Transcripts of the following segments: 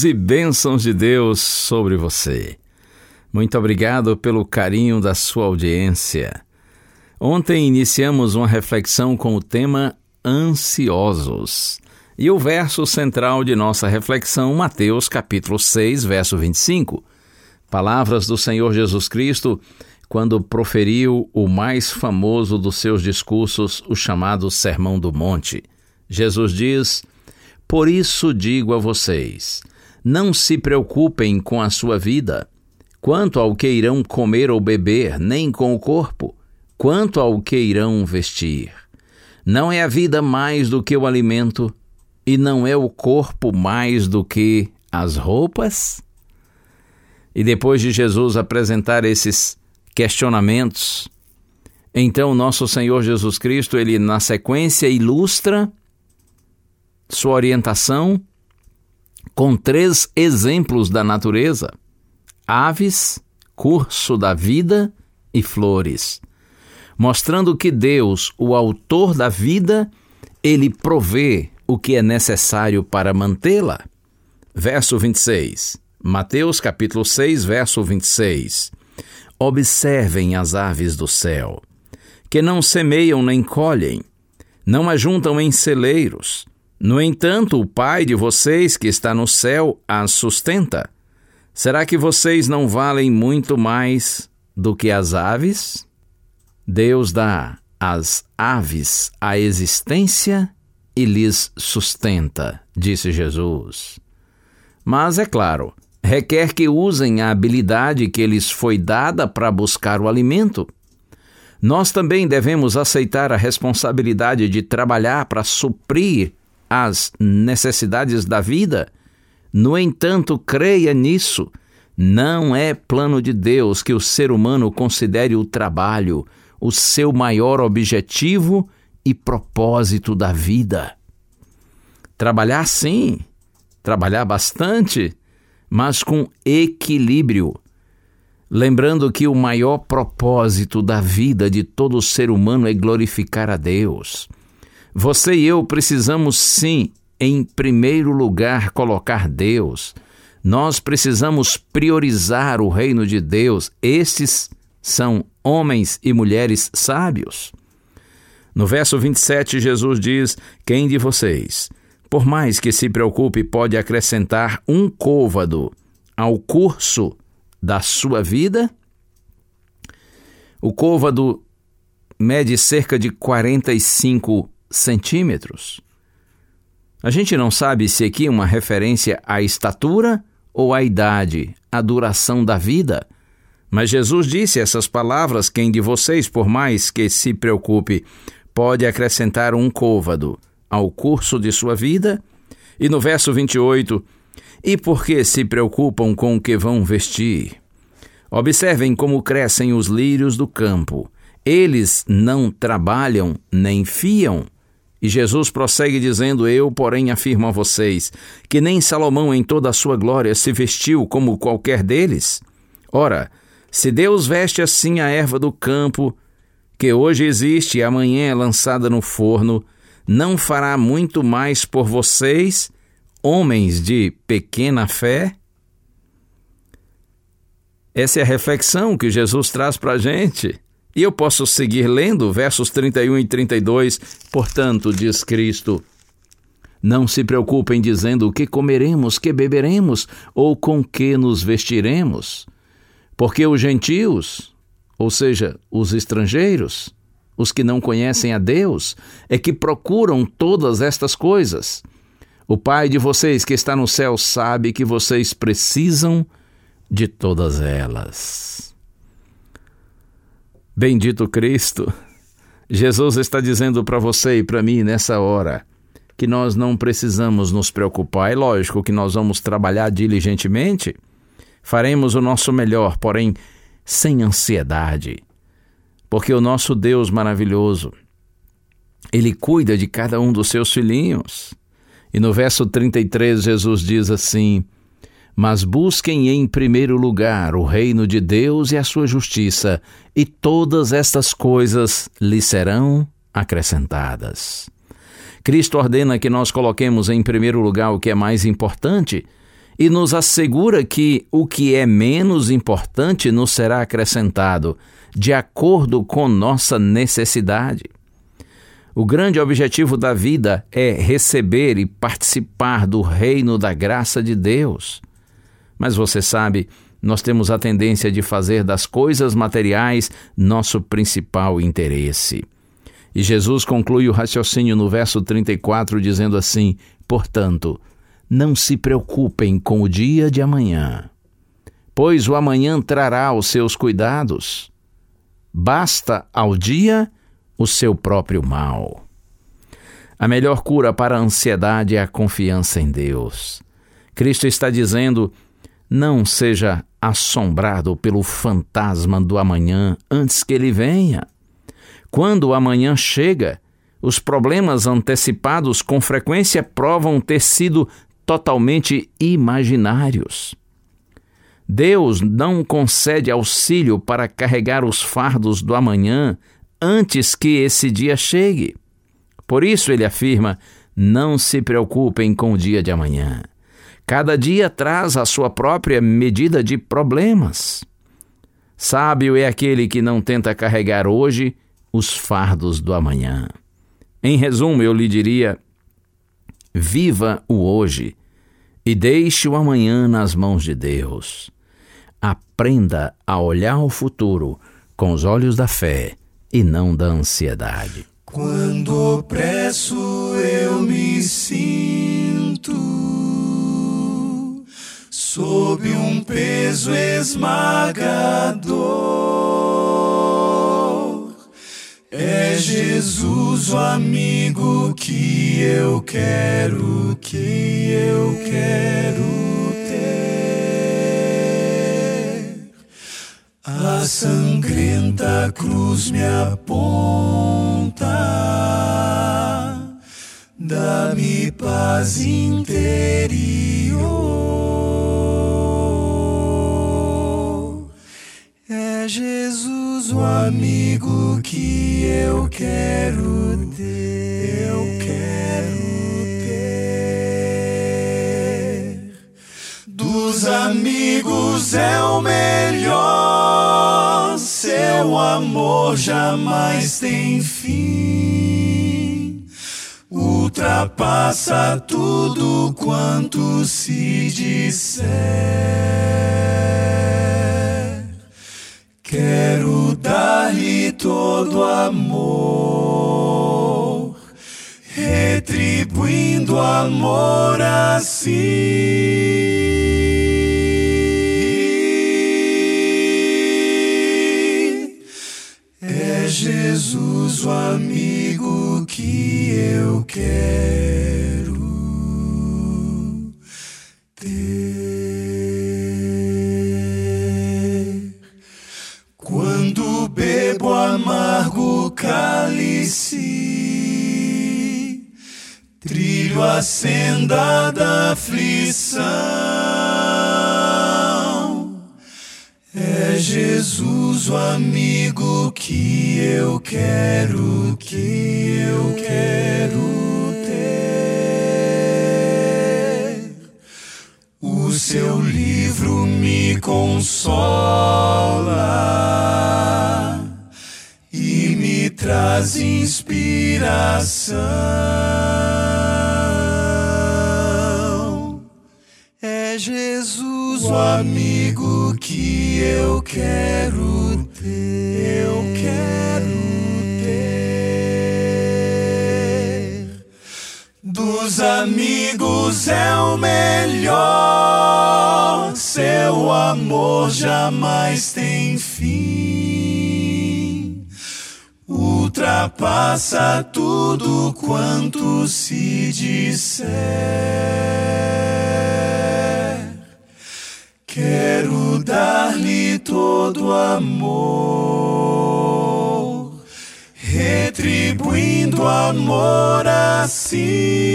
luz e bênçãos de Deus sobre você. Muito obrigado pelo carinho da sua audiência. Ontem iniciamos uma reflexão com o tema ansiosos. E o verso central de nossa reflexão, Mateus capítulo 6, verso 25. Palavras do Senhor Jesus Cristo quando proferiu o mais famoso dos seus discursos, o chamado Sermão do Monte. Jesus diz: Por isso digo a vocês, não se preocupem com a sua vida, quanto ao que irão comer ou beber, nem com o corpo, quanto ao que irão vestir. Não é a vida mais do que o alimento, e não é o corpo mais do que as roupas? E depois de Jesus apresentar esses questionamentos, então nosso Senhor Jesus Cristo, ele na sequência ilustra sua orientação com três exemplos da natureza: aves, curso da vida e flores, mostrando que Deus, o autor da vida, ele provê o que é necessário para mantê-la. Verso 26. Mateus capítulo 6, verso 26. Observem as aves do céu, que não semeiam nem colhem, não ajuntam em celeiros. No entanto, o Pai de vocês que está no céu as sustenta. Será que vocês não valem muito mais do que as aves? Deus dá às aves a existência e lhes sustenta, disse Jesus. Mas, é claro, requer que usem a habilidade que lhes foi dada para buscar o alimento. Nós também devemos aceitar a responsabilidade de trabalhar para suprir as necessidades da vida. No entanto, creia nisso. Não é plano de Deus que o ser humano considere o trabalho o seu maior objetivo e propósito da vida. Trabalhar sim, trabalhar bastante, mas com equilíbrio. Lembrando que o maior propósito da vida de todo ser humano é glorificar a Deus. Você e eu precisamos sim, em primeiro lugar, colocar Deus. Nós precisamos priorizar o reino de Deus. Estes são homens e mulheres sábios. No verso 27, Jesus diz: Quem de vocês, por mais que se preocupe, pode acrescentar um côvado ao curso da sua vida? O côvado mede cerca de 45 centímetros. A gente não sabe se aqui uma referência à estatura ou à idade, à duração da vida. Mas Jesus disse essas palavras: quem de vocês, por mais que se preocupe, pode acrescentar um côvado ao curso de sua vida? E no verso 28, e por que se preocupam com o que vão vestir? Observem como crescem os lírios do campo. Eles não trabalham nem fiam. E Jesus prossegue dizendo: Eu, porém, afirmo a vocês que nem Salomão, em toda a sua glória, se vestiu como qualquer deles. Ora, Se Deus veste assim a erva do campo, que hoje existe e amanhã é lançada no forno, não fará muito mais por vocês, homens de pequena fé? Essa é a reflexão que Jesus traz para a gente. E eu posso seguir lendo versos 31 e 32. Portanto, diz Cristo: Não se preocupem dizendo o que comeremos, que beberemos ou com que nos vestiremos, porque os gentios, ou seja, os estrangeiros, os que não conhecem a Deus, é que procuram todas estas coisas. O Pai de vocês que está no céu sabe que vocês precisam de todas elas. Bendito Cristo, Jesus está dizendo para você e para mim nessa hora que nós não precisamos nos preocupar. É lógico que nós vamos trabalhar diligentemente, faremos o nosso melhor, porém sem ansiedade, porque o nosso Deus maravilhoso, ele cuida de cada um dos seus filhinhos. E no verso 33, Jesus diz assim: Mas busquem em primeiro lugar o reino de Deus e a sua justiça, e todas estas coisas lhe serão acrescentadas. Cristo ordena que nós coloquemos em primeiro lugar o que é mais importante e nos assegura que o que é menos importante nos será acrescentado, de acordo com nossa necessidade. O grande objetivo da vida é receber e participar do reino da graça de Deus. Mas você sabe, nós temos a tendência de fazer das coisas materiais nosso principal interesse. E Jesus conclui o raciocínio no verso 34 dizendo assim: Portanto, não se preocupem com o dia de amanhã, pois o amanhã trará os seus cuidados. Basta ao dia o seu próprio mal. A melhor cura para a ansiedade é a confiança em Deus. Cristo está dizendo: não seja assombrado pelo fantasma do amanhã antes que ele venha. Quando o amanhã chega, os problemas antecipados com frequência provam ter sido totalmente imaginários. Deus não concede auxílio para carregar os fardos do amanhã antes que esse dia chegue. Por isso ele afirma: não se preocupem com o dia de amanhã. Cada dia traz a sua própria medida de problemas. Sábio é aquele que não tenta carregar hoje os fardos do amanhã. Em resumo, eu lhe diria: viva o hoje e deixe o amanhã nas mãos de Deus. Aprenda a olhar o futuro com os olhos da fé e não da ansiedade. Quando opresso eu me sinto sob um peso esmagador, é Jesus o amigo que eu quero, que eu quero A sangrenta cruz me aponta, dá-me paz interior. O amigo que eu quero ter, eu quero ter. Dos amigos é o melhor seu amor jamais tem fim. Ultrapassa tudo quanto se disser. Quero dar-lhe todo amor, retribuindo amor assim. Jesus, o amigo que trilho a senda da aflição. É Jesus o amigo que eu quero, que eu quero ter. O seu livro me consola e me traz inspiração. Jesus, o amigo que eu quero ter, eu quero ter. Dos amigos é o melhor, seu amor jamais tem fim. Ultrapassa tudo quanto se disser. Quero dar-lhe todo amor, retribuindo amor assim.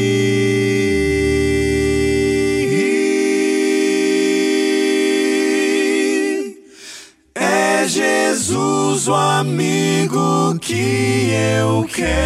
Jesus o amigo que eu quero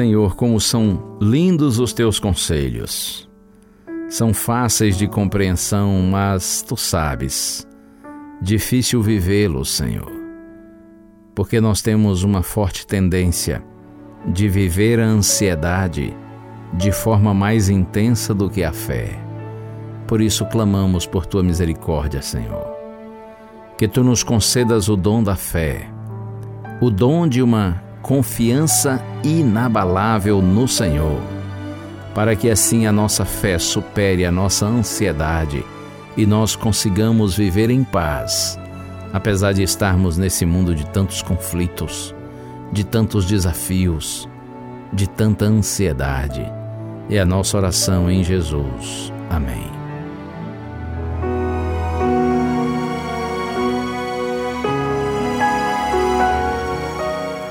Senhor, como são lindos os teus conselhos. São fáceis de compreensão, mas tu sabes, difícil vivê-los, Senhor. Porque nós temos uma forte tendência de viver a ansiedade de forma mais intensa do que a fé. Por isso clamamos por tua misericórdia, Senhor. Que tu nos concedas o dom da fé, o dom de uma confiança inabalável no Senhor, para que assim a nossa fé supere a nossa ansiedade e nós consigamos viver em paz, apesar de estarmos nesse mundo de tantos conflitos, de tantos desafios, de tanta ansiedade. É a nossa oração em Jesus. Amém.